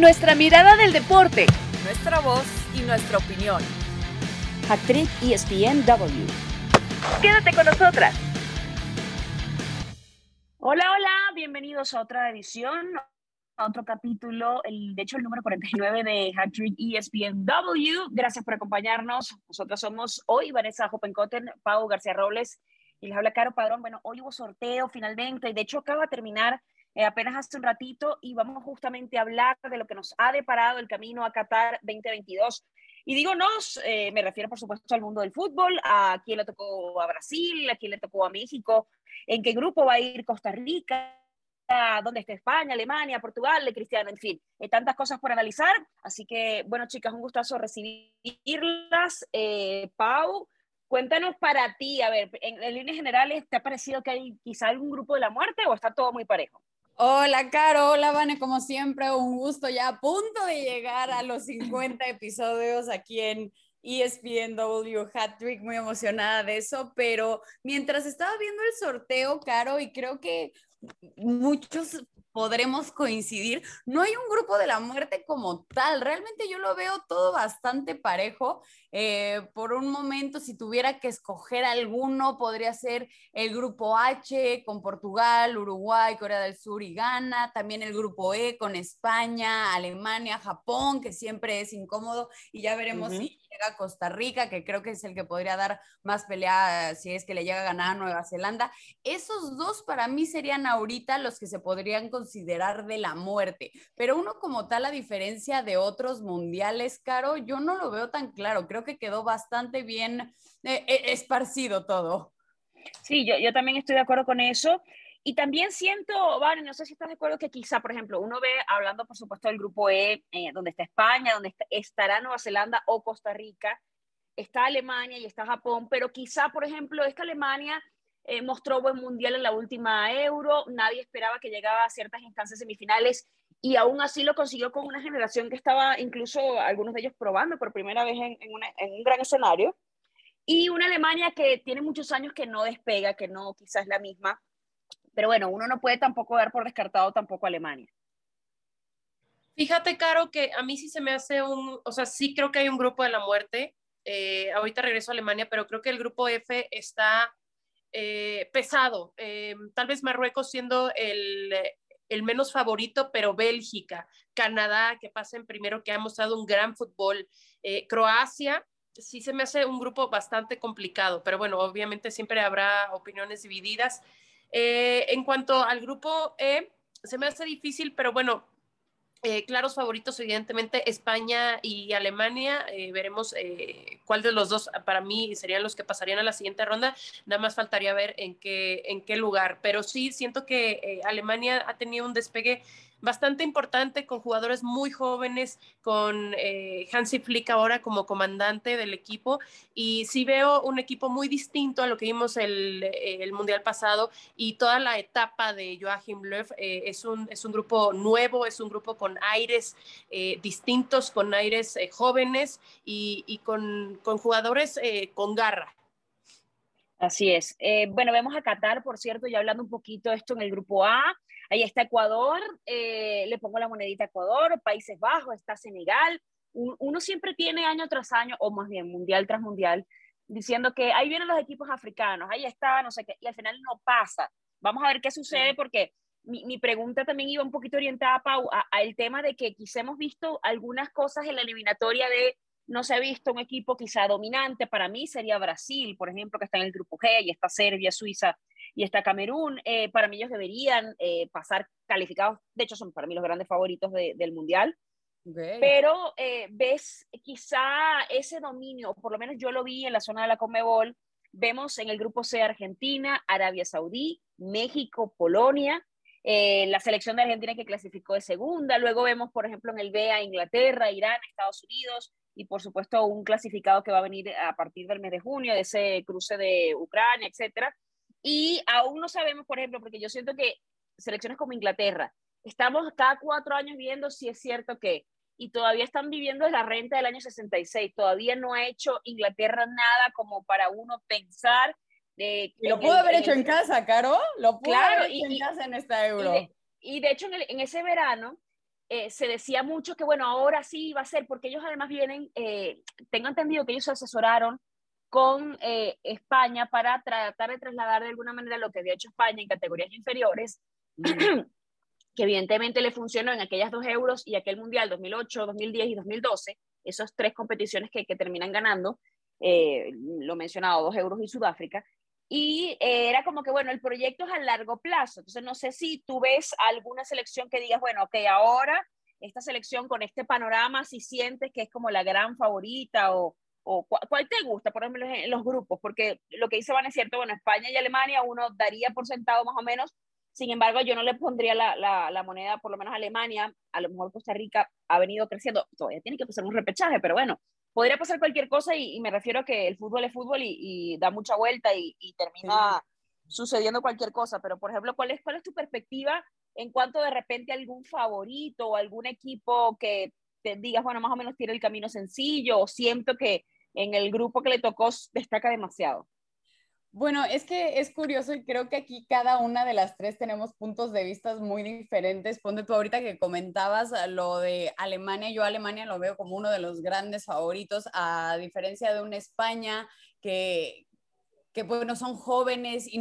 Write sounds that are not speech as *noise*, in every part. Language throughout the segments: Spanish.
nuestra mirada del deporte, nuestra voz y nuestra opinión. Actriz ESPNW. Quédate con nosotras. Hola, hola, bienvenidos a otra edición, a otro capítulo, el, de hecho el número 49 de Hattrick ESPNW. Gracias por acompañarnos. Nosotros somos hoy Vanessa Hoppenkotten, Pau García Robles y les habla Caro Padrón. Bueno, hoy hubo sorteo finalmente y de hecho acaba de terminar eh, apenas hace un ratito y vamos justamente a hablar de lo que nos ha deparado el camino a Qatar 2022. Y digo nos, eh, me refiero por supuesto al mundo del fútbol, a quién le tocó a Brasil, a quién le tocó a México, en qué grupo va a ir Costa Rica, dónde está España, Alemania, Portugal, Cristiano, en fin, hay tantas cosas por analizar. Así que, bueno, chicas, un gustazo recibirlas. Eh, Pau, cuéntanos para ti, a ver, en, en líneas generales, ¿te ha parecido que hay quizá algún grupo de la muerte o está todo muy parejo? Hola, Caro. Hola, Vane. Como siempre, un gusto ya a punto de llegar a los 50 episodios aquí en ESPNW Hat Trick. Muy emocionada de eso. Pero mientras estaba viendo el sorteo, Caro, y creo que muchos podremos coincidir. No hay un grupo de la muerte como tal. Realmente yo lo veo todo bastante parejo. Eh, por un momento, si tuviera que escoger alguno, podría ser el grupo H con Portugal, Uruguay, Corea del Sur y Ghana. También el grupo E con España, Alemania, Japón, que siempre es incómodo. Y ya veremos si llega Costa Rica, que creo que es el que podría dar más pelea si es que le llega a ganar a Nueva Zelanda. Esos dos para mí serían ahorita los que se podrían considerar de la muerte. Pero uno como tal, a diferencia de otros mundiales, Caro, yo no lo veo tan claro. Creo que quedó bastante bien eh, eh, esparcido todo. Sí, yo, yo también estoy de acuerdo con eso. Y también siento, Vale, no sé si estás de acuerdo que quizá, por ejemplo, uno ve, hablando por supuesto del grupo E, eh, donde está España, donde estará Nueva Zelanda o Costa Rica, está Alemania y está Japón, pero quizá, por ejemplo, esta Alemania eh, mostró buen mundial en la última Euro, nadie esperaba que llegaba a ciertas instancias semifinales y aún así lo consiguió con una generación que estaba incluso algunos de ellos probando por primera vez en, un gran escenario. Y una Alemania que tiene muchos años que no despega, que no quizás la misma pero bueno, uno no puede tampoco dar por descartado tampoco Alemania. Fíjate, Caro, que a mí sí se me hace un, o sea, sí creo que hay un grupo de la muerte. Eh, ahorita regreso a Alemania, pero creo que el grupo F está eh, pesado. Eh, tal vez Marruecos siendo el, el, menos favorito, pero Bélgica, Canadá, que pasen primero, que ha mostrado un gran fútbol, Croacia, sí se me hace un grupo bastante complicado, pero bueno, obviamente siempre habrá opiniones divididas. Eh, en cuanto al grupo E, se me hace difícil, pero bueno, eh, claros favoritos, evidentemente, España y Alemania. Eh, veremos cuál de los dos para mí serían los que pasarían a la siguiente ronda. Nada más faltaría ver en qué, en qué lugar. Pero sí, siento que Alemania ha tenido un despegue bastante importante con jugadores muy jóvenes, con eh, Hansi Flick ahora como comandante del equipo. Y sí veo un equipo muy distinto a lo que vimos el, el Mundial pasado y toda la etapa de Joachim Löw eh, es, un, es un grupo nuevo, es un grupo con aires eh, distintos, con aires jóvenes y, y con, con, jugadores con garra. Así es. bueno, vemos a Qatar, por cierto, ya hablando un poquito esto en el grupo A. Ahí está Ecuador, eh, le pongo la monedita Ecuador, Países Bajos, está Senegal. Uno siempre tiene año tras año, o más bien mundial tras mundial, diciendo que ahí vienen los equipos africanos, ahí está, no sé qué, y al final no pasa. Vamos a ver qué sucede porque mi, mi pregunta también iba un poquito orientada, Pau, a, el tema de que quizá hemos visto algunas cosas en la eliminatoria de no se ha visto un equipo quizá dominante. Para mí sería Brasil, por ejemplo, que está en el grupo G y está Serbia, Suiza y está Camerún. Eh, para mí ellos deberían eh, pasar calificados, de hecho son para mí los grandes favoritos del Mundial. Pero eh, ves quizá ese dominio, por lo menos yo lo vi en la zona de la Comebol, vemos en el grupo C Argentina, Arabia Saudí, México, Polonia, la selección de Argentina que clasificó de segunda, luego vemos por ejemplo en el B a Inglaterra, Irán, Estados Unidos y por supuesto un clasificado que va a venir a partir del mes de junio, de ese cruce de Ucrania, etcétera. Y aún no sabemos, por ejemplo, porque yo siento que selecciones como Inglaterra, estamos cada cuatro años viendo si es cierto que, y todavía están viviendo de la renta del año 66, todavía no ha hecho Inglaterra nada como para uno pensar. De, lo pudo haber hecho en casa, Caro, lo pudo haber hecho en casa en esta euro. Y de, hecho en, en ese verano eh, se decía mucho que, bueno, ahora sí va a ser, porque ellos además vienen, eh, tengo entendido que ellos se asesoraron con eh, España para tratar de trasladar de alguna manera lo que había hecho España en categorías inferiores, *clears throat* que evidentemente le funcionó en aquellas dos euros y aquel mundial 2008, 2010 y 2012, esas tres competiciones que, que terminan ganando, eh, lo mencionado, dos euros y Sudáfrica, y eh, era como que, bueno, el proyecto es a largo plazo, entonces no sé si tú ves alguna selección que digas, bueno, ok, ahora esta selección con este panorama, si sientes que es como la gran favorita o, o cuál te gusta, por ejemplo, en los grupos, porque lo que dice Van es cierto, bueno, España y Alemania uno daría por sentado más o menos, sin embargo, yo no le pondría la, la, la moneda, por lo menos a Alemania, a lo mejor Costa Rica ha venido creciendo, todavía tiene que pasar un repechaje, pero bueno, podría pasar cualquier cosa y, me refiero a que el fútbol es fútbol y, da mucha vuelta y, termina sucediendo cualquier cosa, pero por ejemplo, ¿cuál es, ¿cuál es tu perspectiva en cuanto de repente algún favorito o algún equipo que te digas, bueno, más o menos tiene el camino sencillo o siento que en el grupo que le tocó destaca demasiado? Bueno, es que es curioso y creo que aquí cada una de las tres tenemos puntos de vista muy diferentes. Ponte tú ahorita que comentabas lo de Alemania, yo Alemania lo veo como uno de los grandes favoritos, a diferencia de una España que, que bueno, son jóvenes y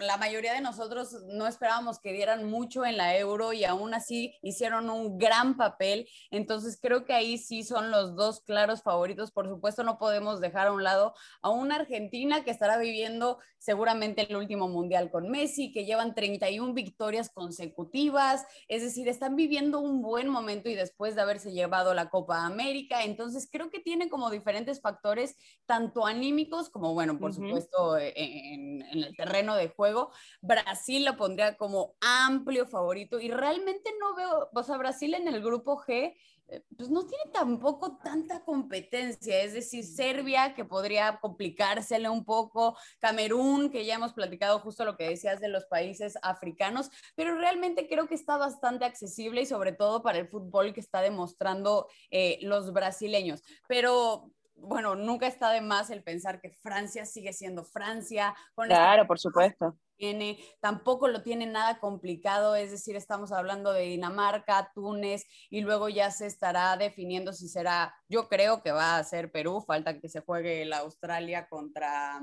la mayoría de nosotros no esperábamos que dieran mucho en la euro y aún así hicieron un gran papel. Entonces creo que ahí sí son los dos claros favoritos. Por supuesto, no podemos dejar a un lado a una Argentina que estará viviendo seguramente el último mundial con Messi, que llevan 31 victorias consecutivas. Es decir, están viviendo un buen momento y después de haberse llevado la Copa América. Entonces creo que tiene como diferentes factores, tanto anímicos como, bueno, por supuesto, en, el terreno de juego. Brasil lo pondría como amplio favorito y realmente no veo, o sea, Brasil en el grupo G eh, pues no tiene tampoco tanta competencia, es decir, Serbia que podría complicársele un poco, Camerún que ya hemos platicado justo lo que decías de los países africanos, pero realmente creo que está bastante accesible y sobre todo para el fútbol que está demostrando eh, los brasileños. Pero bueno, nunca está de más el pensar que Francia sigue siendo Francia. claro, por supuesto. Tiene, tampoco lo tiene nada complicado, es decir, estamos hablando de Dinamarca, Túnez y luego ya se estará definiendo si será, yo creo que va a ser Perú, falta que se juegue la Australia contra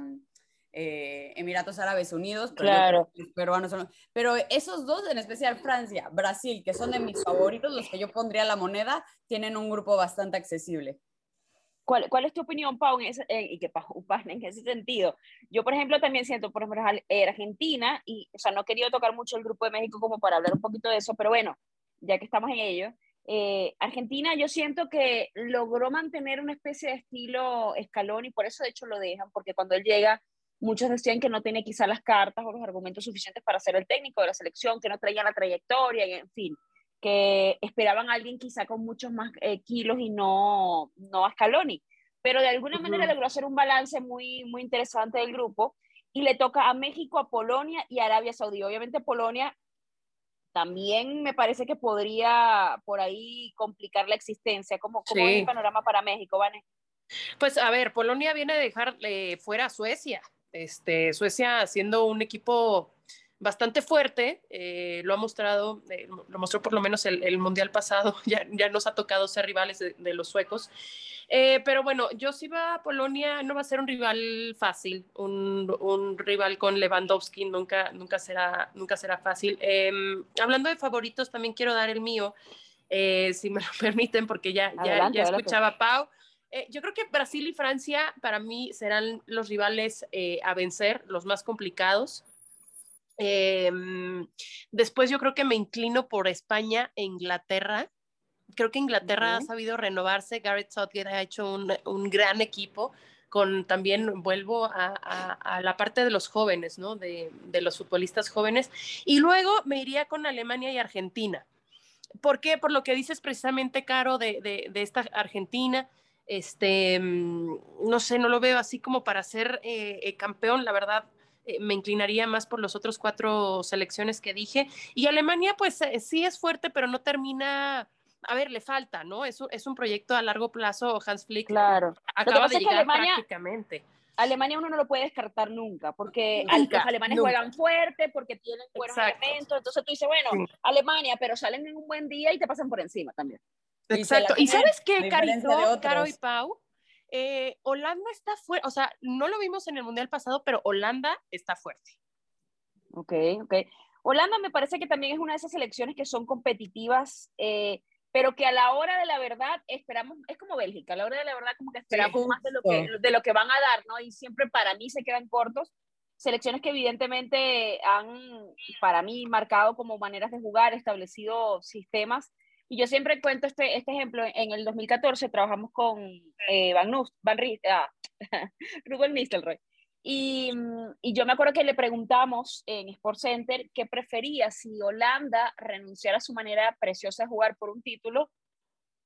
eh, Emiratos Árabes Unidos, pero claro. peruanos pero esos dos, en especial Francia, Brasil, que son de mis favoritos, los que yo pondría la moneda, tienen un grupo bastante accesible. ¿Cuál, ¿Cuál, es tu opinión, Pau, en ese, y que Pau, *laughs* en ese sentido? Yo, por ejemplo, también siento, por ejemplo, Argentina, y, o sea, no he querido tocar mucho el Grupo de México como para hablar un poquito de eso, pero bueno, ya que estamos en ello, eh, Argentina yo siento que logró mantener una especie de estilo escalón y por eso de hecho lo dejan, porque cuando él llega, muchos decían que no tenía quizá las cartas o los argumentos suficientes para ser el técnico de la selección, que no traía la trayectoria, y en fin que esperaban a alguien quizá con muchos más eh, kilos y no, no a Scaloni. Pero de alguna manera logró hacer un balance muy, muy interesante del grupo y le toca a México, a Polonia y a Arabia Saudí. Obviamente Polonia también me parece que podría por ahí complicar la existencia. ¿Cómo, cómo es el panorama para México, Vane? Pues a ver, Polonia viene a dejar fuera a Suecia. Este, Suecia siendo un equipo bastante fuerte, eh, lo ha mostrado, eh, lo mostró por lo menos el, Mundial pasado, *laughs* ya, ya, nos ha tocado ser rivales de, los suecos. Eh, pero bueno, yo si va a Polonia no va a ser un rival fácil, un, un rival con Lewandowski nunca, nunca, será, nunca será fácil. Em, hablando de favoritos, también quiero dar el mío, si me lo *laughs* permiten, porque ya, ya, ya escuchaba a Pau. yo creo que Brasil y Francia para mí serán los rivales a vencer, los más complicados. Em, después yo creo que me inclino por España e Inglaterra. Creo que Inglaterra ha sabido renovarse. Garrett Southgate ha hecho un, gran equipo con también, vuelvo a, la parte de los jóvenes, ¿no? De, los futbolistas jóvenes. Y luego me iría con Alemania y Argentina. ¿Por qué? Por lo que dices precisamente, Caro, de, esta Argentina. Este, mm, no sé, no lo veo así como para ser eh, eh, campeón, la verdad eh, me inclinaría más por los otros cuatro selecciones que dije. Y Alemania, pues eh, sí es fuerte, pero no termina. A ver, le falta, ¿no? Es un, es un proyecto a largo plazo, Hans Flick. Claro. Acaba de llegar prácticamente. Alemania uno no lo puede descartar nunca, porque Nunca, los alemanes nunca. juegan fuerte, porque tienen buenos Exacto. elementos, entonces tú dices, bueno, Sí. Alemania, pero salen en un buen día y te pasan por encima también. Y Exacto. ¿Y creen, sabes qué, Caro y. Pau? Eh, Holanda está fuerte, o sea, no lo vimos en el Mundial pasado, pero Holanda está fuerte. Ok, ok. Holanda me parece que también es una de esas selecciones que son competitivas, eh, pero que a la hora de la verdad esperamos, es como Bélgica, a la hora de la verdad como que esperamos más de lo que, de lo que van a dar, ¿no? Y siempre para mí se quedan cortos. Selecciones que evidentemente han, para mí, marcado como maneras de jugar, establecido sistemas. Y yo siempre cuento este, este ejemplo. En el 2014 trabajamos con eh, Van, Van Ries- ah, *laughs* Ruben Nistelrooy. Y, y yo me acuerdo que le preguntamos en Sport Center qué prefería, si Holanda renunciara a su manera preciosa de jugar por un título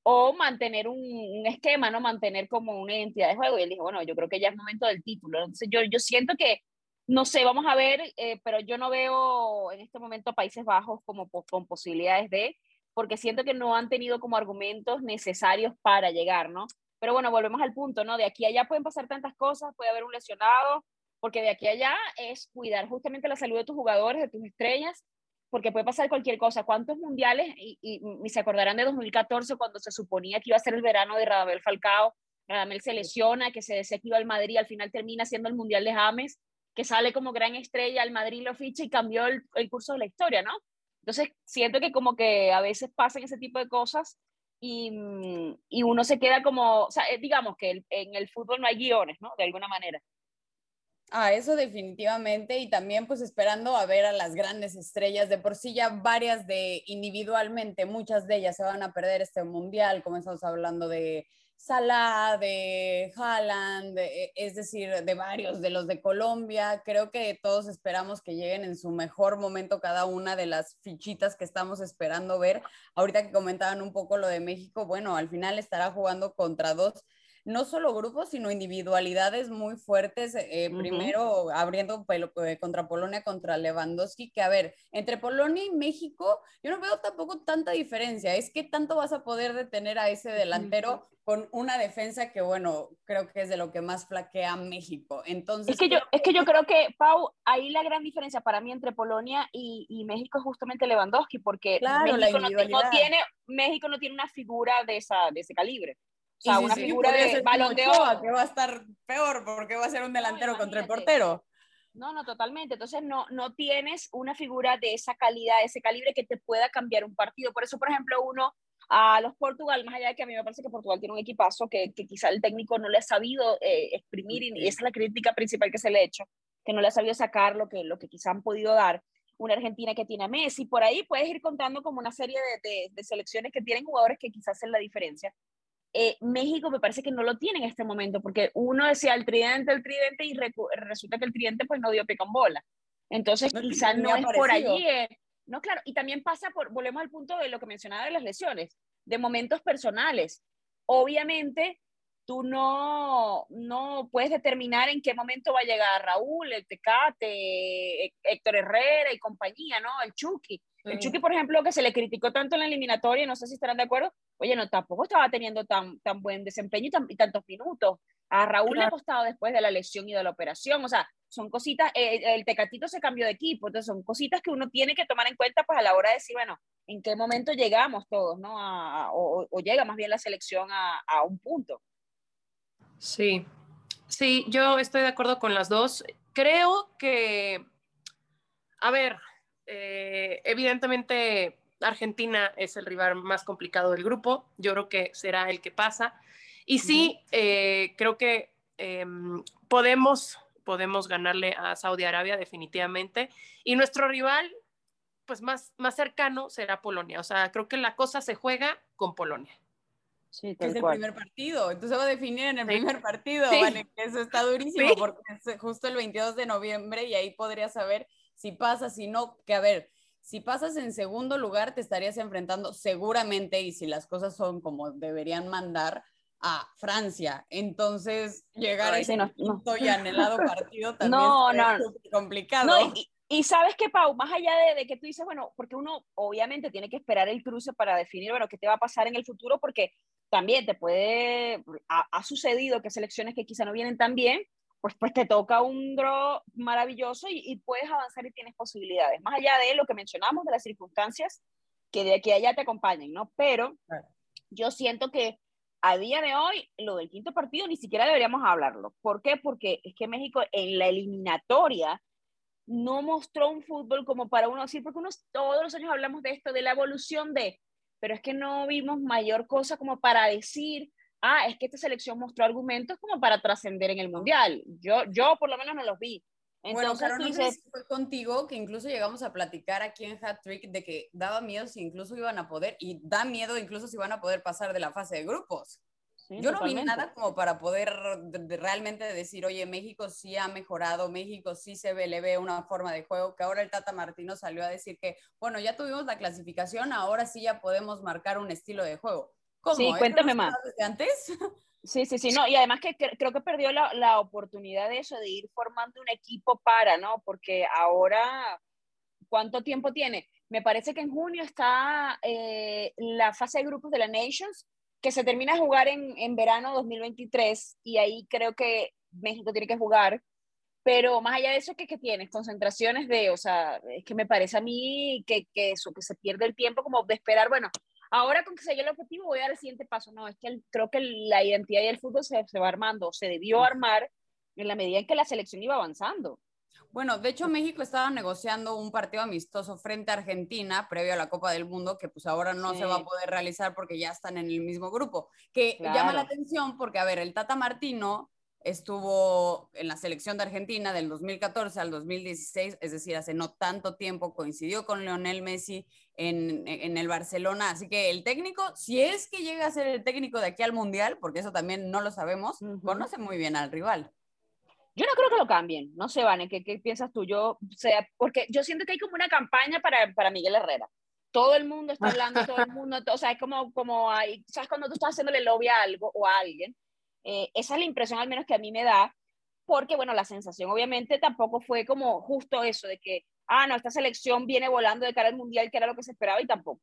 o mantener un, un esquema, ¿no? Mantener como una identidad de juego. Y él dijo, bueno, yo creo que ya es momento del título. Entonces yo, yo siento que, no sé, vamos a ver, eh, pero yo no veo en este momento Países Bajos como po- con posibilidades de, porque siento que no han tenido como argumentos necesarios para llegar, ¿no? Pero bueno, volvemos al punto, ¿no? De aquí a allá pueden pasar tantas cosas, puede haber un lesionado, porque de aquí a allá es cuidar justamente la salud de tus jugadores, de tus estrellas, porque puede pasar cualquier cosa. ¿Cuántos mundiales? Y, y, se acordarán de 2014 cuando se suponía que iba a ser el verano de Radamel Falcao, Radamel se lesiona, que se decía que iba al Madrid, al final termina siendo el Mundial de James, que sale como gran estrella, al Madrid lo ficha y cambió el curso de la historia, ¿no? Entonces siento que como que a veces pasan ese tipo de cosas y, mm, y uno se queda como, o sea, eh, digamos que el- en el fútbol no hay guiones, ¿no? De alguna manera. Ah, eso definitivamente y también pues esperando a ver a las grandes estrellas, de por sí ya varias de individualmente, muchas de ellas se van a perder este mundial, como estamos hablando de Salah, de Haaland, de- e, es decir, de varios de los de Colombia. Creo que todos esperamos que lleguen en su mejor momento cada una de las fichitas que estamos esperando ver. Ahorita que comentaban un poco lo de México, bueno, al final estará jugando contra dos no solo grupos, sino individualidades muy fuertes. eh, Ujú. Primero abriendo pelo- eh, contra Polonia, contra Lewandowski, que a ver, entre Polonia y México, yo no veo tampoco tanta diferencia. Es que tanto vas a poder detener a ese delantero con una defensa que, bueno, creo que es de lo que más flaquea México. Entonces, Es que, yo, es que yo creo que, Pau, ahí la gran diferencia para mí entre Polonia y, y México es justamente Lewandowski, porque Claro, la México, no, no tiene, México no tiene una figura de, esa, de ese calibre. O sea, si una sí, figura de balón de oro. que va a estar peor porque va a ser un delantero contra el portero. No, no, totalmente. Entonces no, no tienes una figura de esa calidad, de ese calibre que te pueda cambiar un partido. Por eso, por ejemplo, uno a los Portugal, más allá de que a mí me parece que Portugal tiene un equipazo que, que quizá el técnico no le ha sabido eh, exprimir y, y esa es la crítica principal que se le ha hecho, que no le ha sabido sacar lo que, lo que quizá han podido dar. Una Argentina que tiene a Messi, por ahí puedes ir contando como una serie de, de, de selecciones que tienen jugadores que quizás hacen la diferencia. Eh, México me parece que no lo tiene en este momento, porque uno decía el tridente, el tridente, y resulta que el tridente pues no dio pie con bola. Entonces No, quizás no es por allí. eh. No, claro, y también pasa por, volvemos al punto de lo que mencionaba de las lesiones, de momentos personales. Obviamente, tú no, no puedes determinar en qué momento va a llegar Raúl, el Tecate, Hé- Héctor Herrera y compañía, ¿no? El Chucky. El Chucky, por ejemplo, que se le criticó tanto en la eliminatoria, no sé si estarán de acuerdo, oye, no, tampoco estaba teniendo tan, tan buen desempeño y, tan- y tantos minutos. A Raúl le ha costado después de la lesión y de la operación, o sea, son cositas, eh, el Tecatito se cambió de equipo, entonces son cositas que uno tiene que tomar en cuenta pues a la hora de decir, bueno, en qué momento llegamos todos, ¿no? A- a- o, o llega más bien la selección a, a un punto. Sí, sí, yo estoy de acuerdo con las dos. Creo que, a ver, eh, evidentemente Argentina es el rival más complicado del grupo. Yo creo que será el que pasa. Y sí, eh, creo que em, podemos, podemos ganarle a Saudi Arabia definitivamente. Y nuestro rival, pues más, más cercano será Polonia. O sea, creo que la cosa se juega con Polonia. Sí, que es el primer partido. Entonces va a definir en el Sí. primer partido, Sí. ¿vale? Que Eso está durísimo Sí. porque es justo el 22 de noviembre y ahí podrías saber si pasa, si no, que a ver, si pasas en segundo lugar te estarías enfrentando seguramente y si las cosas son como deberían mandar a Francia. Entonces llegar a Ay, ese sí, no, no. y anhelado *laughs* partido también No, no. súper complicado. Y, y sabes que, Pau, más allá de, de que tú dices, bueno, porque uno obviamente tiene que esperar el cruce para definir, bueno, qué te va a pasar en el futuro, porque también te puede, ha, ha sucedido que selecciones que quizá no vienen tan bien, pues, pues te toca un draw maravilloso y, y, puedes avanzar y tienes posibilidades. Más allá de lo que mencionamos, de las circunstancias que de aquí a allá te acompañen, ¿no? Pero yo siento que a día de hoy, lo del quinto partido ni siquiera deberíamos hablarlo. ¿Por qué? Porque es que México en la eliminatoria no mostró un fútbol como para uno decir, porque todos los años hablamos de esto, de la evolución de, pero es que no vimos mayor cosa como para decir, ah, es que esta selección mostró argumentos como para trascender en el Mundial. Yo, yo por lo menos no los vi. Entonces, bueno, pero no sé fue contigo que incluso llegamos a platicar aquí en Hat Trick de que daba miedo si incluso iban a poder, y da miedo incluso si van a poder pasar de la fase de grupos. Yo no vi nada como para poder realmente decir, oye, México sí ha mejorado, México sí se ve, le ve una forma de juego, que ahora el Tata Martino salió a decir que, bueno, ya tuvimos la clasificación, ahora sí ya podemos marcar un estilo de juego. ¿Cómo? Sí, cuéntame más. Desde antes? *laughs* Sí, sí, sí, no, y además que creo que perdió la, la, oportunidad de eso, de ir formando un equipo para, ¿no? Porque ahora, ¿cuánto tiempo tiene? Me parece que en junio está eh, la fase de grupos de la Nations, que se termina de jugar en, en verano 2023, y ahí creo que México tiene que jugar, pero más allá de eso, ¿qué, qué tienes? Concentraciones de, o sea, es que me parece a mí que, que eso, que se pierde el tiempo como de esperar, bueno, ahora con que se llegue el objetivo voy a dar el siguiente paso. No, es que creo que la identidad y el fútbol se, se, va armando, se debió armar en la medida en que la selección iba avanzando. Bueno, de hecho México estaba negociando un partido amistoso frente a Argentina previo a la Copa del Mundo, que pues ahora no sí. se va a poder realizar porque ya están en el mismo grupo, que claro. llama la atención porque, a ver, el Tata Martino estuvo en la selección de Argentina del 2014 al 2016, es decir, hace no tanto tiempo, coincidió con Lionel Messi en, en, el Barcelona, así que el técnico, si es que llega a ser el técnico de aquí al Mundial, porque eso también no lo sabemos, uh -huh. conoce muy bien al rival. Yo no creo que lo cambien, no sé, Vane, ¿qué, qué piensas tú? Yo, o sea, porque yo siento que hay como una campaña para, para Miguel Herrera. Todo el mundo está hablando, todo el *laughs* mundo, o sea, es como, como hay, ¿sabes? Cuando tú estás haciéndole lobby a algo o a alguien, eh, esa es la impresión al menos que a mí me da, porque bueno, la sensación obviamente tampoco fue como justo eso de que, ah, no, esta selección viene volando de cara al Mundial, que era lo que se esperaba y tampoco.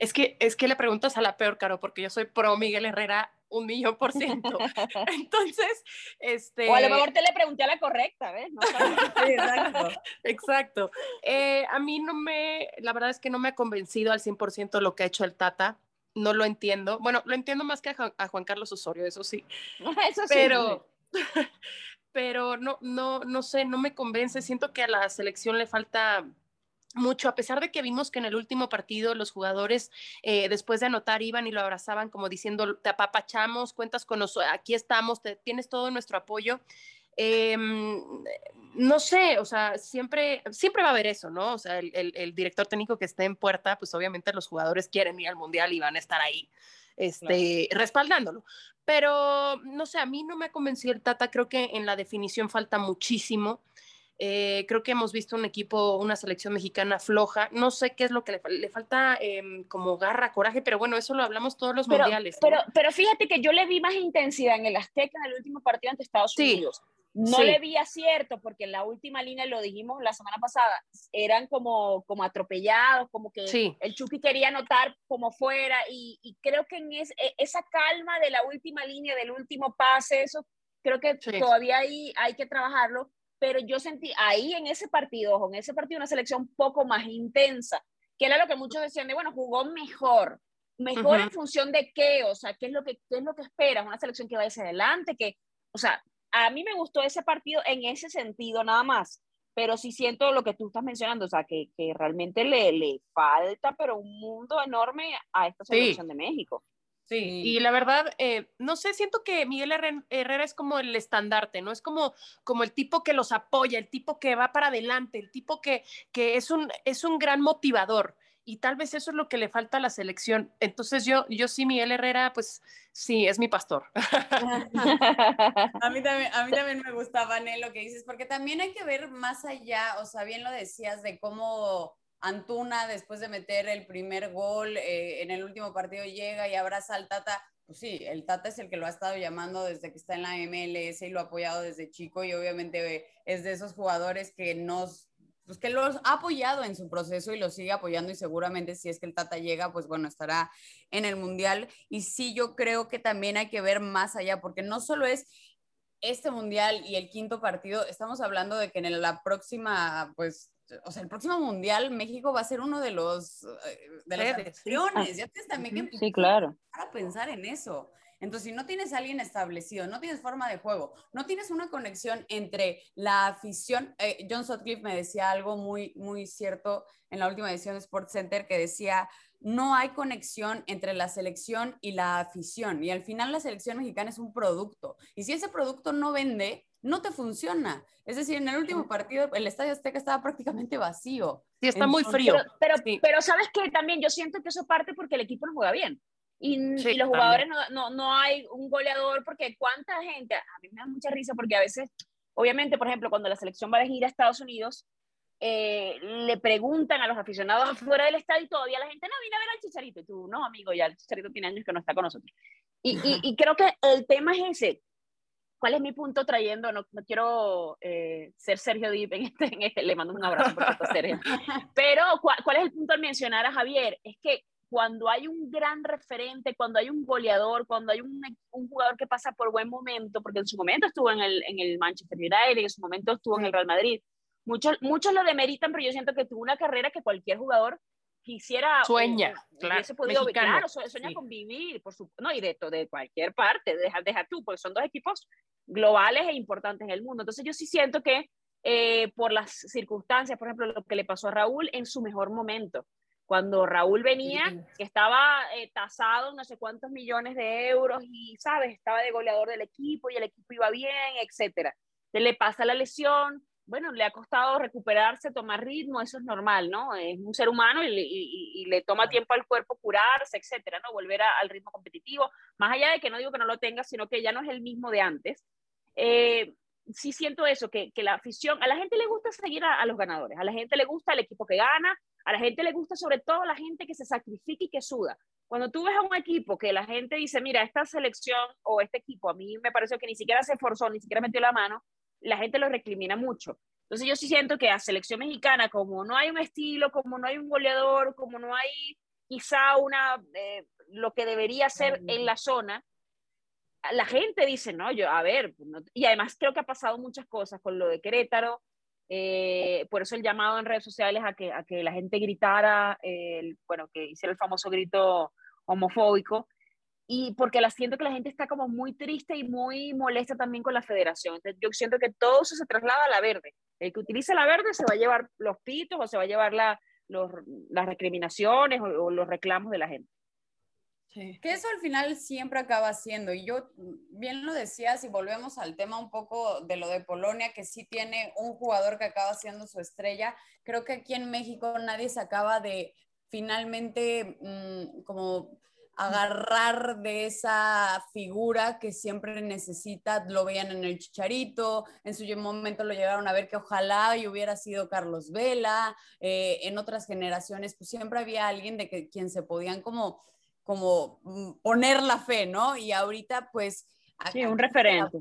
Es que, es que le preguntas a la peor, Caro, porque yo soy pro Miguel Herrera un millón por ciento. *laughs* Entonces, este... O a lo mejor te le pregunté a la correcta, ¿ves? No, sí, exacto. exacto. Eh, a mí no me, la verdad es que no me ha convencido al 100% lo que ha hecho el Tata no lo entiendo. Bueno, lo entiendo más que a Juan Carlos Osorio, eso sí. *laughs* Eso sí. Pero, *laughs* pero no, no, no sé, no me convence. Siento que a la selección le falta mucho, a pesar de que vimos que en el último partido los jugadores eh, después de anotar iban y lo abrazaban como diciendo, te apapachamos, cuentas con nosotros, aquí estamos, te, tienes todo nuestro apoyo. Eh, no sé, o sea, siempre, siempre va a haber eso, ¿no? O sea, el, el, el, director técnico que esté en puerta, pues obviamente los jugadores quieren ir al mundial y van a estar ahí, este, claro. respaldándolo. Pero, no sé, a mí no me ha convencido el Tata, creo que en la definición falta muchísimo. Eh, creo que hemos visto un equipo, una selección mexicana floja. No sé qué es lo que le, le falta, eh, como garra, coraje, pero bueno, eso lo hablamos todos los pero, mundiales. ¿no? Pero, pero fíjate que yo le vi más intensidad en el Azteca en el último partido ante Estados sí. Unidos. No sí. le vi acierto porque en la última línea, lo dijimos la semana pasada, eran como, como atropellados, como que sí. el Chucky quería anotar como fuera y, y creo que en es, e, esa calma de la última línea, del último pase, eso creo que todavía hay, hay que trabajarlo pero yo sentí ahí en ese partido, en ese partido una selección poco más intensa, que era lo que muchos decían de, bueno, jugó mejor, mejor uh -huh. en función de qué, o sea, qué es lo que, qué es lo que esperas, una selección que vaya hacia adelante, que, o sea, a mí me gustó ese partido en ese sentido nada más, pero sí siento lo que tú estás mencionando, o sea, que, que realmente le, le falta, pero un mundo enorme a esta selección sí. de México. Sí, y la verdad, eh, no sé, siento que Miguel Herrera es como el estandarte, ¿no? Es como, como el tipo que los apoya, el tipo que va para adelante, el tipo que, que es, un, es un gran motivador. Y tal vez eso es lo que le falta a la selección. Entonces yo, yo sí, Miguel Herrera, pues sí, es mi pastor. a, mí también, a mí también me gustaba, Nel, lo que dices, porque también hay que ver más allá, o sea, bien lo decías, de cómo Antuna, después de meter el primer gol eh, en el último partido, llega y abraza al Tata. Pues sí, el Tata es el que lo ha estado llamando desde que está en la MLS y lo ha apoyado desde chico y obviamente es de esos jugadores que nos, pues que los ha apoyado en su proceso y lo sigue apoyando y seguramente si es que el Tata llega, pues bueno, estará en el Mundial. Y sí, yo creo que también hay que ver más allá, porque no solo es este mundial y el quinto partido, estamos hablando de que en la próxima, pues, o sea, el próximo mundial México va a ser uno de los eh, de las anfitriones. Ya tienes también que sí, claro. para pensar en eso. Entonces, si no tienes a alguien establecido, no tienes forma de juego, no tienes una conexión entre la afición, eh, John Sutcliffe me decía algo muy, muy cierto en la última edición de Sports Center que decía, no hay conexión entre la selección y la afición. Y al final la selección mexicana es un producto. Y si ese producto no vende, no te funciona. Es decir, en el último partido el Estadio Azteca estaba prácticamente vacío. Sí, está muy frío. Pero, pero, sabes que también yo siento que eso parte porque el equipo no juega bien. Y, los jugadores no, no, no, hay un goleador porque cuánta gente, a mí me da mucha risa porque a veces, obviamente, por ejemplo, cuando la selección va a ir a Estados Unidos, eh, le preguntan a los aficionados afuera del estadio y todavía la gente, no, viene a ver al Chicharito. Y tú, no, amigo, ya el Chicharito tiene años que no está con nosotros. Y, y, creo que el tema es ese. ¿Cuál es mi punto trayendo? No, no quiero eh, ser Sergio Dip en este, en este, le mando un abrazo por Sergio. *laughs* Pero, ¿cuál, ¿cuál es el punto al mencionar a Javier? Es que cuando hay un gran referente, cuando hay un goleador, cuando hay un, un, jugador que pasa por buen momento, porque en su momento estuvo en el, en el Manchester United, en su momento estuvo en el Real Madrid, Muchos, muchos lo demeritan, pero yo siento que tuvo una carrera que cualquier jugador quisiera. Sueña, claro. Podido, claro, sueña con vivir, por su, no, y de, de cualquier parte, deja, deja tú, porque son dos equipos globales e importantes en el mundo. Entonces, yo sí siento que eh, por las circunstancias, por ejemplo, lo que le pasó a Raúl en su mejor momento, cuando Raúl venía, que estaba eh, tasado no sé cuántos millones de euros y, ¿sabes? Estaba de goleador del equipo y el equipo iba bien, etcétera. Se le pasa la lesión, bueno, le ha costado recuperarse, tomar ritmo, eso es normal, ¿no? Es un ser humano y, le toma tiempo al cuerpo curarse, etcétera, ¿no? Volver al ritmo competitivo, más allá de que no digo que no lo tenga, sino que ya no es el mismo de antes. Eh, sí siento eso, que, la afición, a la gente le gusta seguir a, los ganadores, a la gente le gusta el equipo que gana, a la gente le gusta sobre todo la gente que se sacrifica y que suda. Cuando tú ves a un equipo que la gente dice, mira, esta selección o este equipo, a mí me pareció que ni siquiera se esforzó, ni siquiera metió la mano, la gente lo recrimina mucho. Entonces yo sí siento que a selección mexicana, como no hay un estilo, como no hay un goleador, como no hay quizá una, eh, lo que debería ser en la zona, la gente dice, no, yo, a ver, y además creo que ha pasado muchas cosas con lo de Querétaro, eh, por eso el llamado en redes sociales a que, a que la gente gritara, bueno, que hiciera el famoso grito homofóbico, y porque la siento que la gente está como muy triste y muy molesta también con la federación. Entonces, yo siento que todo eso se traslada a la verde. El que utilice la verde se va a llevar los pitos o se va a llevar la, los, las recriminaciones o, los reclamos de la gente. Sí. Que eso al final siempre acaba siendo, y yo bien lo decía, si volvemos al tema un poco de lo de Polonia, que sí tiene un jugador que acaba siendo su estrella, creo que aquí en México nadie se acaba de finalmente mm, como agarrar de esa figura que siempre necesita, lo veían en el Chicharito, en su momento lo llegaron a ver que ojalá hubiera sido Carlos Vela, eh, en otras generaciones pues siempre había alguien de que, quien se podían como, como mm, poner la fe, ¿no? Y ahorita pues Sí, un referente.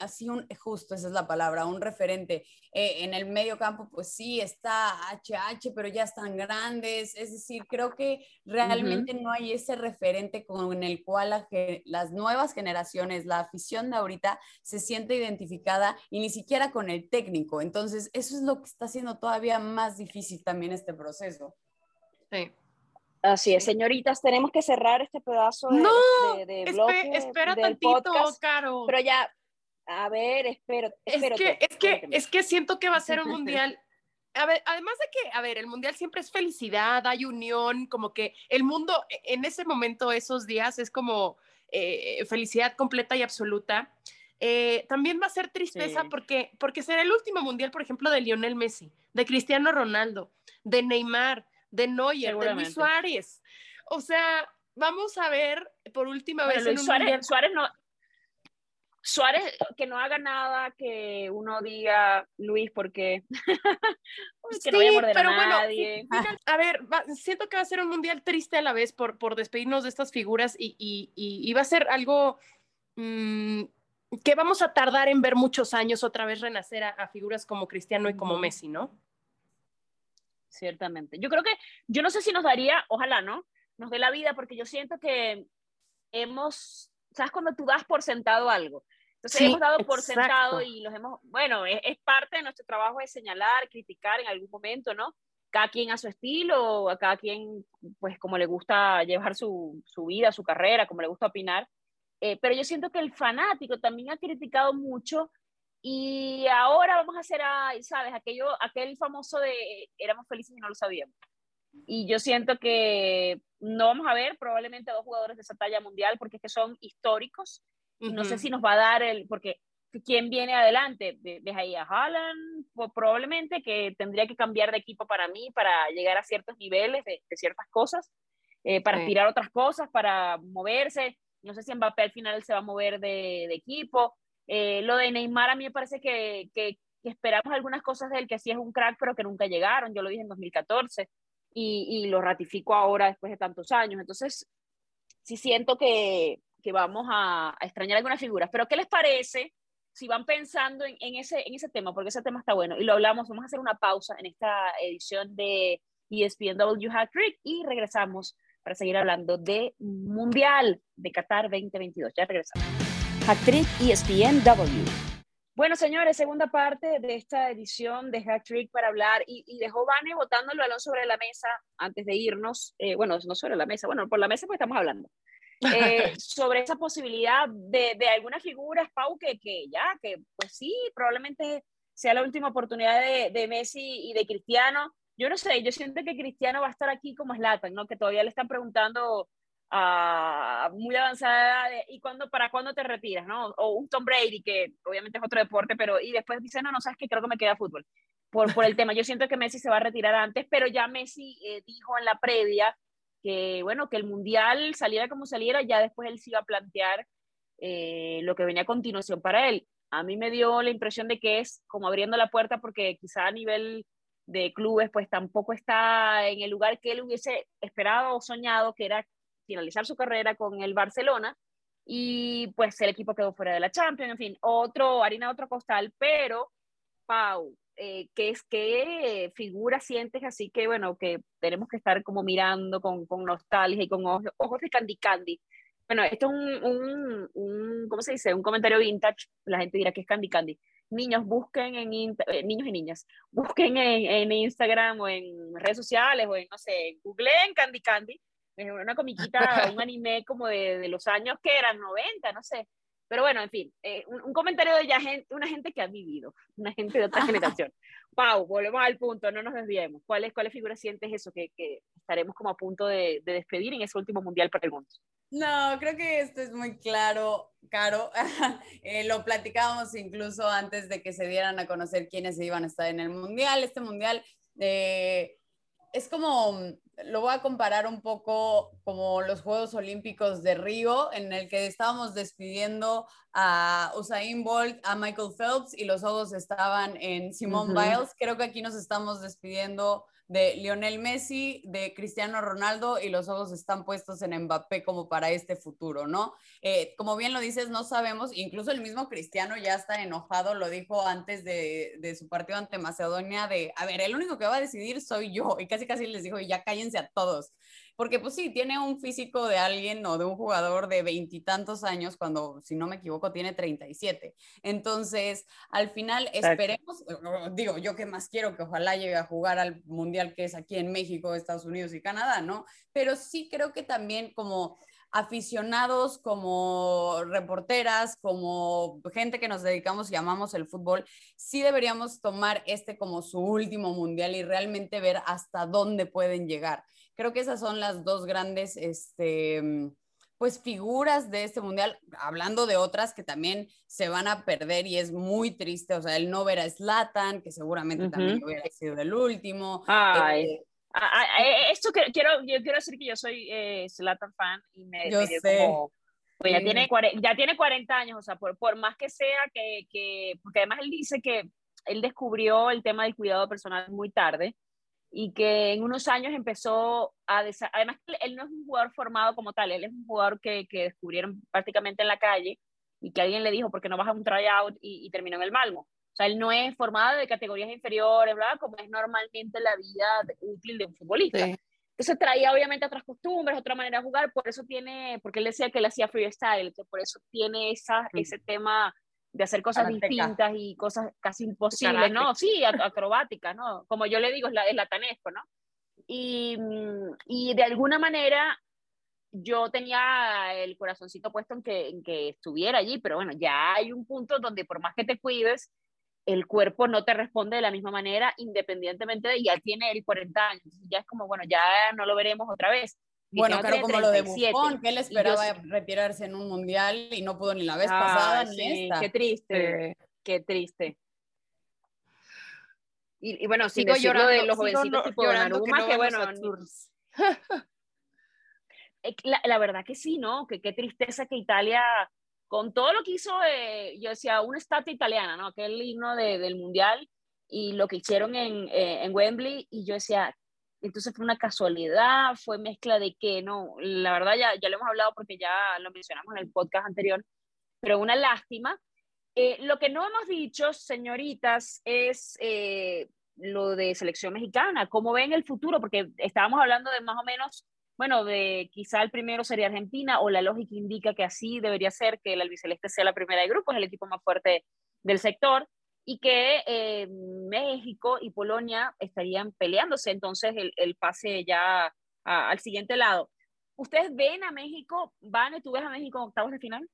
así un, justo, esa es la palabra, un referente. Eh, en el medio campo, pues sí, está HH, pero ya están grandes. Es decir, creo que realmente no hay ese referente con el cual las nuevas generaciones, la afición de ahorita, se siente identificada y ni siquiera con el técnico. Entonces, eso es lo que está haciendo todavía más difícil también este proceso. Sí. Así es, señoritas, tenemos que cerrar este pedazo de, no, de, espera tantito, Caro. Pero ya, a ver, espero. Es que, es que, es que siento que va a ser un *laughs* mundial. A ver, además de que, a ver, el mundial siempre es felicidad, hay unión, como que el mundo e, en ese momento, esos días, es como eh, felicidad completa y absoluta. Eh, también va a ser tristeza porque, porque será el último mundial, por ejemplo, de Lionel Messi, de Cristiano Ronaldo, de Neymar, de Neuer, de Luis Suárez. O sea, vamos a ver por última vez. en un Suárez, Suárez no. Suárez que no haga nada que uno diga Luis *laughs* porque que no a pero a nadie. a ver, siento que va a ser un mundial triste a la vez por, por despedirnos de estas figuras y, y, y, va a ser algo mm, que vamos a tardar en ver muchos años otra vez renacer a figuras como Cristiano y como Messi, ¿no? Ciertamente. Yo creo que, yo no sé si nos daría, ojalá, ¿no? Nos dé la vida, porque yo siento que hemos, ¿sabes? Cuando tú das por sentado algo, Entonces hemos dado por sentado y los hemos, bueno, es, es, parte de nuestro trabajo de señalar, criticar en algún momento, ¿no? Cada quien a su estilo, a cada quien, pues como le gusta llevar su, su vida, su carrera, como le gusta opinar. Eh, pero yo siento que el fanático también ha criticado mucho y ahora vamos a hacer, ¿sabes? Aquello, aquel famoso de éramos felices y no lo sabíamos. Y yo siento que no vamos a ver probablemente dos jugadores de esa talla mundial porque es que son históricos no sé si nos va a dar el, porque ¿quién viene adelante? Deja ahí a Haaland, pues probablemente que tendría que cambiar de equipo para mí, para llegar a ciertos niveles de, ciertas cosas, eh, para aspirar otras cosas, para moverse. No sé si Mbappé al final se va a mover de, equipo. Eh, lo de Neymar a mí me parece que, esperamos algunas cosas de él, que sí es un crack, pero que nunca llegaron. Yo lo dije en 2014 y, y lo ratifico ahora después de tantos años. Entonces, sí siento que, que vamos a, extrañar algunas figuras. Pero ¿qué les parece si van pensando en, ese, en ese tema? Porque ese tema está bueno y lo hablamos. Vamos a hacer una pausa en esta edición de ESPNW Hat Trick y regresamos para seguir hablando de Mundial de Qatar 2022. Ya regresamos. Hat Trick ESPNW. Bueno, señores, segunda parte de esta edición de Hat Trick para hablar y, y dejó Vane botando el balón sobre la mesa antes de irnos. Eh, bueno, no sobre la mesa, bueno, por la mesa pues estamos hablando. Eh, *laughs* sobre esa posibilidad de, de algunas figuras, Pau, que, que, ya, que pues sí, probablemente sea la última oportunidad de, de, Messi y de Cristiano. Yo no sé, yo siento que Cristiano va a estar aquí como Slatan, ¿no? Que todavía le están preguntando a muy avanzada edad, ¿y cuándo, para cuándo te retiras, no? O un Tom Brady, que obviamente es otro deporte, pero y después dice, no, no sabes que creo que me queda fútbol. Por, por el tema, yo siento que Messi se va a retirar antes, pero ya Messi eh, dijo en la previa que, bueno, que el Mundial saliera como saliera, ya después él se iba a plantear eh, lo que venía a continuación para él. A mí me dio la impresión de que es como abriendo la puerta porque quizá a nivel de clubes pues tampoco está en el lugar que él hubiese esperado o soñado, que era finalizar su carrera con el Barcelona y pues el equipo quedó fuera de la Champions, en fin, otro, harina otro costal, pero Pau, eh, ¿qué, es, ¿qué figura sientes así que, bueno, que tenemos que estar como mirando con, con nostalgia y con ojos, ojos, de Candy Candy? Bueno, esto es un, un, un, ¿cómo se dice? Un comentario vintage, la gente dirá que es Candy Candy. Niños, busquen en, eh, niños y niñas, busquen en, en, Instagram o en redes sociales o en, no sé, googleen Candy Candy, una comiquita, un *laughs* anime como de, de los años que eran 90, no sé, pero bueno, en fin, eh, un, comentario de ya gente, una gente que ha vivido, una gente de otra *laughs* generación. Pau, volvemos al punto, no nos desviemos. ¿Cuáles, cuáles figuras sientes eso que, que estaremos como a punto de, de, despedir en ese último mundial para el mundo? No, creo que esto es muy claro, Caro. *laughs* eh, lo platicábamos incluso antes de que se dieran a conocer quiénes iban a estar en el mundial. Este mundial eh, es como lo voy a comparar un poco como los Juegos Olímpicos de Río, en el que estábamos despidiendo a Usain Bolt, a Michael Phelps y los ojos estaban en Simone Biles. Creo que aquí nos estamos despidiendo de Lionel Messi, de Cristiano Ronaldo y los ojos están puestos en Mbappé como para este futuro, ¿no? Eh, como bien lo dices, no sabemos, incluso el mismo Cristiano ya está enojado, lo dijo antes de, de, su partido ante Macedonia, de, a ver, el único que va a decidir soy yo, y casi casi les dijo, ya cállense a todos porque pues sí, tiene un físico de alguien o de un jugador de veintitantos años, cuando si no me equivoco tiene 37. Entonces, al final esperemos, digo, yo que más quiero que ojalá llegue a jugar al Mundial que es aquí en México, Estados Unidos y Canadá, ¿no? Pero sí creo que también como aficionados, como reporteras, como gente que nos dedicamos y amamos el fútbol, sí deberíamos tomar este como su último mundial y realmente ver hasta dónde pueden llegar. Creo que esas son las dos grandes, este, pues figuras de este mundial, hablando de otras que también se van a perder y es muy triste, o sea, el no ver a Slatan, que seguramente también hubiera sido el último. Ay. Eh, esto que, quiero, yo quiero decir que yo soy eh, Slatan fan y me, yo sé. como, pues ya, tiene, ya tiene 40 años, o sea, por, por más que sea que, que, porque además él dice que él descubrió el tema del cuidado personal muy tarde, y que en unos años empezó a... Además, él no es un jugador formado como tal, él es un jugador que, que descubrieron prácticamente en la calle y que alguien le dijo, ¿por qué no vas a un tryout? Y, y terminó en el Malmo. O sea, él no es formado de categorías inferiores, ¿verdad? Como es normalmente la vida útil de un futbolista. Sí. Entonces traía obviamente otras costumbres, otra manera de jugar, por eso tiene, porque él decía que él hacía freestyle, que por eso tiene esa, ese tema de hacer cosas distintas y cosas casi imposibles, ¿no? Sí, ac- acrobáticas, ¿no? Como yo le digo, es, la, es latanesco, ¿no? Y, mm, y de alguna manera yo tenía el corazoncito puesto en que, en que estuviera allí, pero bueno, ya hay un punto donde por más que te cuides, el cuerpo no te responde de la misma manera, independientemente de ya tiene el 40 años. Ya es como, bueno, ya no lo veremos otra vez. Bueno, claro, como lo de 37. Buffon, que él yo esperaba sí- retirarse en un mundial y no pudo ni la vez Ah, pasada ni sí, esta. Qué triste, Eh, qué triste. Y, y bueno, sigo decirlo llorando, de los jovencitos no- tipo llorando Donnarumma, no que, bueno, *laughs* eh, la, la verdad que sí, ¿no? Que qué tristeza que Italia, con todo lo que hizo, eh, yo decía, una estatua italiana, ¿no? Aquel himno de- del Mundial y lo que hicieron en, eh, en Wembley, y yo decía, entonces fue una casualidad, fue mezcla de que, no, la verdad ya, ya lo hemos hablado porque ya lo mencionamos en el podcast anterior, pero una lástima. Eh, lo que no hemos dicho, señoritas, es eh, lo de selección mexicana, cómo ven el futuro, porque estábamos hablando de más o menos bueno, de quizá el primero sería Argentina, o la lógica indica que así debería ser, que el albiceleste sea la primera de grupos, el equipo más fuerte del sector, y que eh, México y Polonia estarían peleándose entonces el, el pase ya a- al siguiente lado. ¿Ustedes ven a México? ¿Van tú ves a México en octavos de final?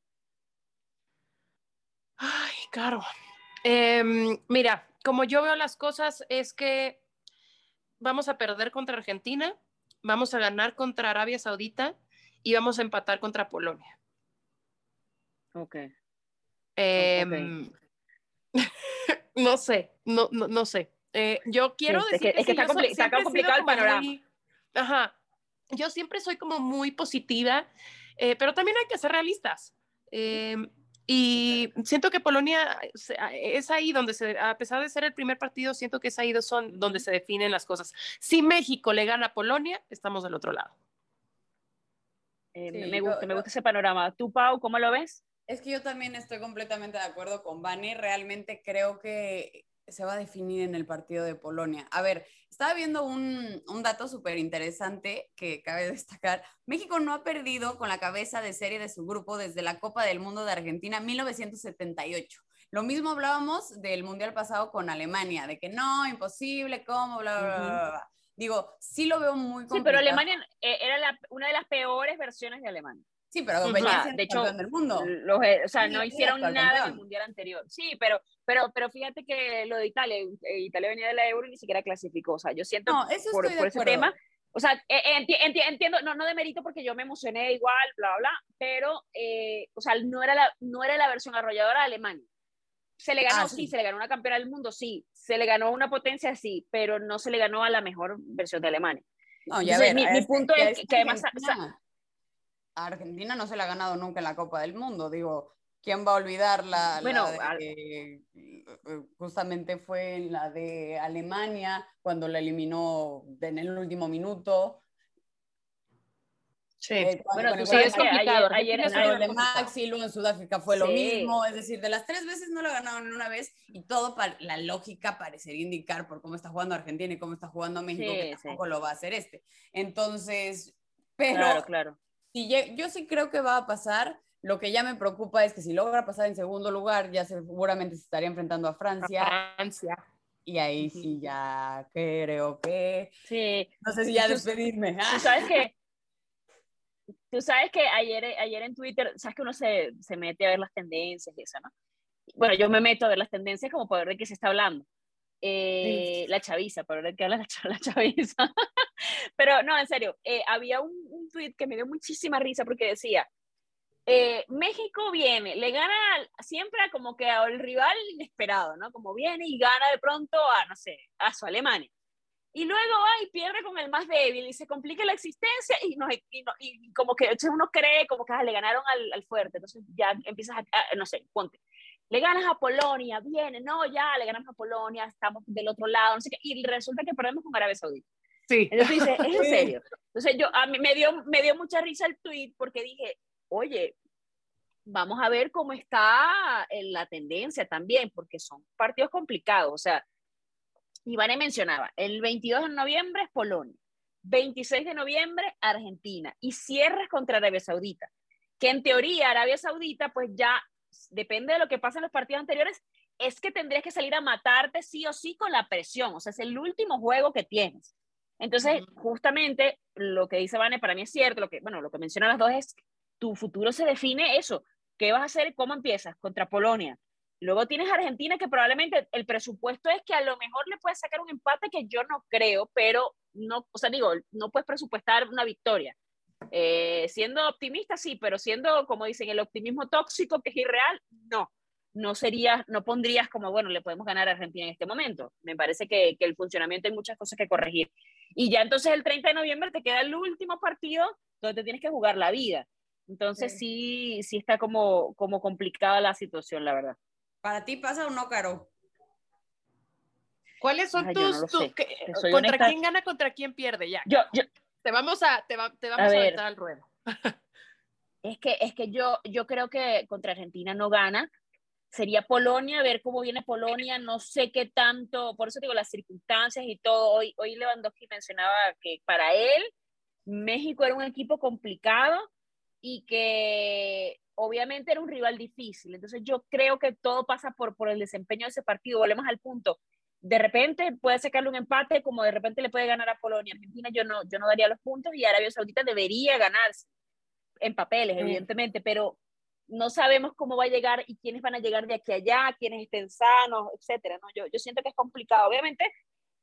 Ay, claro. Em, mira, como yo veo las cosas es que vamos a perder contra Argentina, vamos a ganar contra Arabia Saudita y vamos a empatar contra Polonia. Ok. Em, *laughs* no sé, no, no, no sé. Eh, yo quiero Es que- decir es que sí, está compli- complicado el panorama. muy- ajá. Yo siempre soy como muy positiva, eh, pero también hay que ser realistas. Em, y siento que Polonia es ahí donde se, a pesar de ser el primer partido, siento que es ahí son donde se definen las cosas. Si México le gana a Polonia, estamos del otro lado. Eh, Sí, me yo- gusta, me gusta ese panorama. ¿Tú, Pau, cómo lo ves? Es que yo también estoy completamente de acuerdo con Vani. Realmente creo que se va a definir en el partido de Polonia. A ver, estaba viendo un, un dato súper interesante que cabe *laughs* destacar. México no ha perdido con la cabeza de serie de su grupo desde la Copa del Mundo de Argentina 1978. Lo mismo hablábamos del Mundial pasado con Alemania, de que no, imposible, cómo, bla, bla, bla, bla. Digo, sí lo veo muy Sí, pero Alemania eh, era la- una de las peores versiones de Alemania. Sí, pero venía Ah, de hecho, campeón del mundo. Los, o sea, Sí, no hicieron nada en el mundial anterior. Sí, pero, pero, pero fíjate que lo de Italia, eh, Italia venía de la Euro y ni siquiera clasificó. O sea, yo siento No, eso por, por ese tema. O sea, eh, eh, enti- enti- entiendo, no, no de mérito porque yo me emocioné igual, bla, bla, bla, pero, eh, o sea, no era, la, no era la versión arrolladora de Alemania. Se le ganó, Ah, sí. sí. se le ganó una campeona del mundo, sí, se le ganó una potencia, sí, pero no se le ganó a la mejor versión de Alemania. No, ya Entonces, ver, mi- mi este- punto es que- que además- a Argentina no se le ha ganado nunca en la Copa del Mundo. Digo, ¿quién va a olvidar la, la Bueno, de al- que, justamente fue la de Alemania cuando la eliminó en el último minuto? Sí. Eh, Bueno, tú sabes de complicado, ayer, ayer, es una de. Maxi, luego en Sudáfrica fue lo mismo, es decir, de las tres veces no lo ganaron en una vez y todo pa- la lógica parecería indicar por cómo está jugando Argentina y cómo está jugando México Sí, que sí. tampoco lo va a hacer este. Entonces, pero Claro, claro. Si yo sí creo que va a pasar. Lo que ya me preocupa es que si logra pasar en segundo lugar, ya seguramente se estaría enfrentando a Francia Francia. y ahí sí ya creo que Sí, no sé si ya despedirme. tú sabes que tú sabes que ayer, ayer en Twitter, sabes que uno se, se mete a ver las tendencias y eso, ¿no? Bueno, yo me meto a ver las tendencias como para ver de qué se está hablando. Eh, La chaviza, para ver de qué habla la chaviza. *laughs* Pero no, en serio, eh, había un, tweet que me dio muchísima risa porque decía, eh, México viene, le gana siempre como que al rival inesperado, ¿no? Como viene y gana de pronto a, no sé, a su Alemania. Y luego va y pierde con el más débil y se complica la existencia y, no, y, no- y como que uno cree como que ah, le ganaron al, al fuerte. Entonces ya empiezas a, a- no sé, ponte. Le ganas a Polonia, viene, no, ya le ganamos a Polonia, estamos del otro lado, no sé qué, y resulta que perdemos con Arabia Saudita. Sí. Entonces dice, ¿es en serio? Entonces yo, a mí me dio, me dio mucha risa el tweet porque dije, oye, vamos a ver cómo está la tendencia también, porque son partidos complicados. O sea, Ivane mencionaba, el 22 de noviembre es Polonia, 26 de noviembre Argentina y cierres contra Arabia Saudita, que en teoría Arabia Saudita pues ya depende de lo que pasa en los partidos anteriores, es que tendrías que salir a matarte sí o sí con la presión, o sea, es el último juego que tienes. Entonces, justamente lo que dice Vane para mí es cierto, lo que, bueno, lo que mencionan las dos es, tu futuro se define eso, ¿qué vas a hacer? ¿Cómo empiezas? Contra Polonia. Luego tienes Argentina que probablemente el presupuesto es que a lo mejor le puedes sacar un empate que yo no creo, pero no, o sea, digo, no puedes presupuestar una victoria. Eh, siendo optimista, sí, pero siendo, como dicen, el optimismo tóxico que es irreal, no. No sería, no pondrías como, bueno, le podemos ganar a Argentina en este momento. Me parece que, que el funcionamiento hay muchas cosas que corregir. Y ya entonces el 30 de noviembre te queda el último partido donde te tienes que jugar la vida. Entonces sí, sí, está como, como complicada la situación, la verdad. ¿Para ti pasa o no, Caro? ¿Cuáles son tus, contra quién gana, contra quién pierde ya? Yo, yo, te vamos a, te, te vamos a, a al ruedo. es que, es que yo, yo creo que contra Argentina no gana. Sería Polonia, ver cómo viene Polonia, no sé qué tanto, por eso digo las circunstancias y todo. Hoy, hoy Lewandowski mencionaba que para él México era un equipo complicado y que obviamente era un rival difícil. Entonces yo creo que todo pasa por, por el desempeño de ese partido. Volvemos al punto de repente puede sacarle un empate, como de repente le puede ganar a Polonia. Argentina yo no, yo no daría los puntos y Arabia Saudita debería ganarse en papeles, evidentemente, pero no sabemos cómo va a llegar y quiénes van a llegar de aquí a allá, quiénes estén sanos, etcétera. ¿no? Yo, yo siento que es complicado. Obviamente,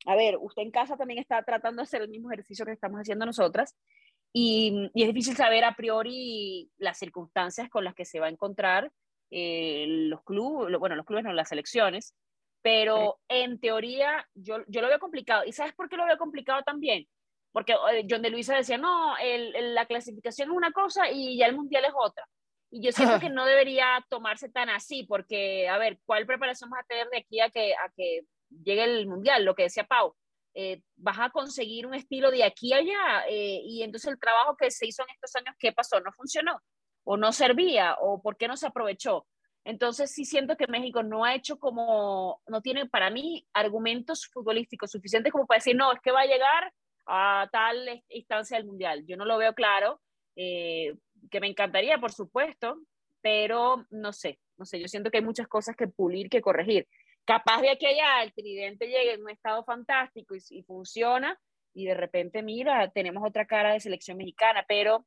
a ver, usted en casa también está tratando de hacer el mismo ejercicio que estamos haciendo nosotras y, y es difícil saber a priori las circunstancias con las que se va a encontrar eh, los clubes, bueno, los clubes no, las selecciones, pero en teoría yo, yo lo veo complicado. ¿Y sabes por qué lo veo complicado también? Porque eh, John de Luisa decía, no, el, la clasificación es una cosa y ya el mundial es otra. Y yo siento que *laughs* no debería tomarse tan así, porque, a ver, ¿cuál preparación vas a tener de aquí a que, a que llegue el mundial? Lo que decía Pau, eh, vas a conseguir un estilo de aquí a allá, eh, y entonces el trabajo que se hizo en estos años, ¿qué pasó? ¿No funcionó? ¿O no servía? ¿O por qué no se aprovechó? Entonces sí siento que México no ha hecho como, no tiene para mí argumentos futbolísticos suficientes como para decir, no, es que va a llegar a tal instancia del Mundial. Yo no lo veo claro, eh, que me encantaría, por supuesto, pero no sé, no sé, yo siento que hay muchas cosas que pulir, que corregir. Capaz de aquí allá el tridente llegue en un estado fantástico y, y funciona, y de repente, mira, tenemos otra cara de selección mexicana, pero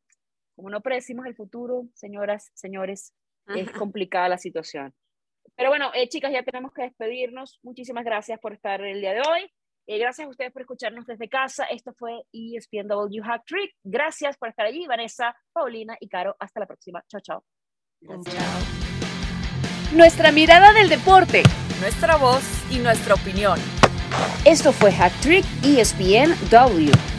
como no predecimos el futuro, señoras, señores, es complicada la situación. Pero bueno, eh, chicas, ya tenemos que despedirnos. Muchísimas gracias por estar el día de hoy. Eh, gracias a ustedes por escucharnos desde casa. Esto fue ESPNW Hack Trick. Gracias por estar allí, Vanessa, Paulina y Caro. Hasta la próxima. Chao, chao. Nuestra mirada del deporte. Nuestra voz y nuestra opinión. Esto fue Hack Trick ESPNW.